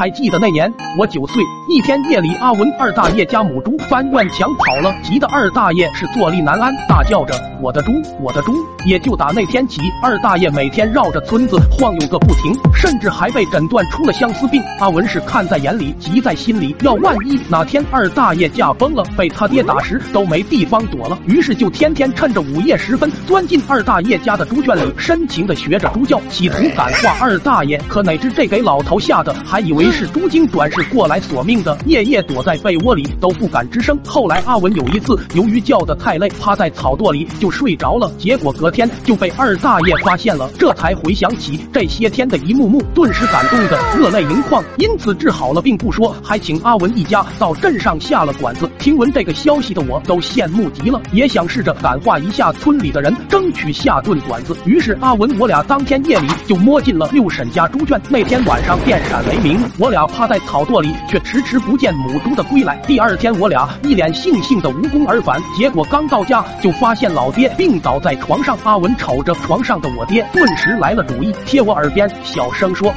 还记得那年我九岁，一天夜里，阿文二大爷家母猪翻院墙跑了，急得二大爷是坐立难安，大叫着我的猪，我的猪。也就打那天起，二大爷每天绕着村子晃悠个不停，甚至还被诊断出了相思病。阿文是看在眼里，急在心里，要万一哪天二大爷驾崩了，被他爹打时都没地方躲了，于是就天天趁着午夜时分钻进二大爷家的猪圈里，深情的学着猪叫，企图感化二大爷。可哪知这给老头吓得，还以为是猪精转世过来索命的，夜夜躲在被窝里都不敢吱声。后来阿文有一次由于叫得太累，趴在草垛里就睡着了，结果隔天就被二大爷发现了，这才回想起这些天的一幕幕，顿时感动的热泪盈眶。因此治好了病不说，还请阿文一家到镇上下了馆子。听闻这个消息的我都羡慕极了，也想试着感化一下村里的人，争取下顿馆子。于是阿文我俩当天夜里就摸进了六婶家猪圈。那天晚上电闪雷鸣，我俩趴在草垛里，却迟迟不见母猪的归来。第二天我俩一脸悻悻的无功而返，结果刚到家就发现老爹病倒在床上。阿文瞅着床上的我爹，顿时来了主意，贴我耳边小声说。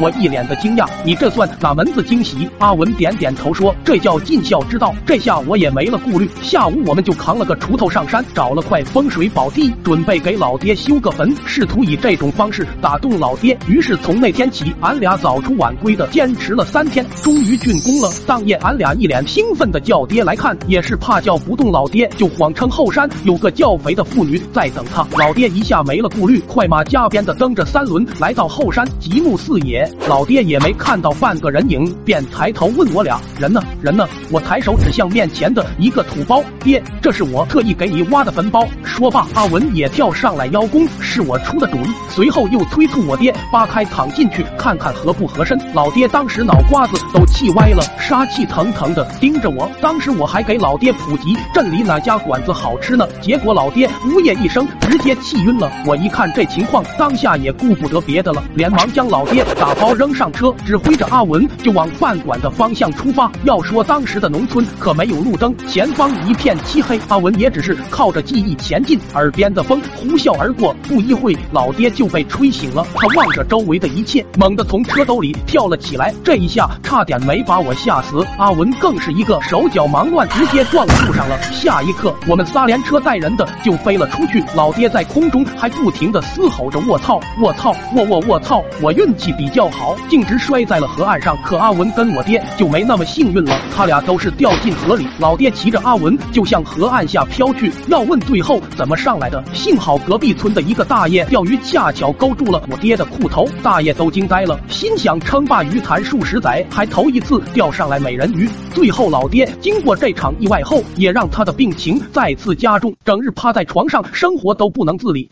我一脸的惊讶，你这算哪门子惊喜？阿文点点头说：“这叫尽孝之道。”这下我也没了顾虑。下午我们就扛了个锄头上山，找了块风水宝地，准备给老爹修个坟，试图以这种方式打动老爹。于是从那天起，俺俩早出晚归的坚持了三天，终于竣工了。当夜，俺俩一脸兴奋的叫爹来看，也是怕叫不动老爹，就谎称后山有个叫肥的妇女在等他。老爹一下没了顾虑，快马加鞭的蹬着三轮来到后山，极目四野。老爹也没看到半个人影，便抬头问我俩：“人呢？人呢？”我抬手指向面前的一个土包，爹，这是我特意给你挖的坟包。说罢，阿文也跳上来邀功，是我出的主意。随后又催促我爹扒开躺进去看看合不合身。老爹当时脑瓜子都气歪了，杀气腾腾的盯着我。当时我还给老爹普及镇里哪家馆子好吃呢，结果老爹呜咽一声，直接气晕了。我一看这情况，当下也顾不得别的了，连忙将老爹打包扔。上车，指挥着阿文就往饭馆的方向出发。要说当时的农村可没有路灯，前方一片漆黑，阿文也只是靠着记忆前进。耳边的风呼啸而过，不一会，老爹就被吹醒了。他望着周围的一切，猛地从车兜里跳了起来，这一下差点没把我吓死。阿文更是一个手脚忙乱，直接撞树上了。下一刻，我们仨连车带人的就飞了出去。老爹在空中还不停的嘶吼着：“卧槽，卧槽，卧卧卧槽！”我运气比较好。径直摔在了河岸上，可阿文跟我爹就没那么幸运了，他俩都是掉进河里。老爹骑着阿文就向河岸下飘去。要问最后怎么上来的，幸好。隔壁村的一个大爷钓鱼恰巧勾住了我爹的裤头，大爷都惊呆了，心想称霸鱼坛数十载还头一次钓上来美人鱼。最后老爹经过这场意外后，也让他的病情再次加重，整日趴在床上，生活都不能自理。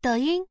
抖音。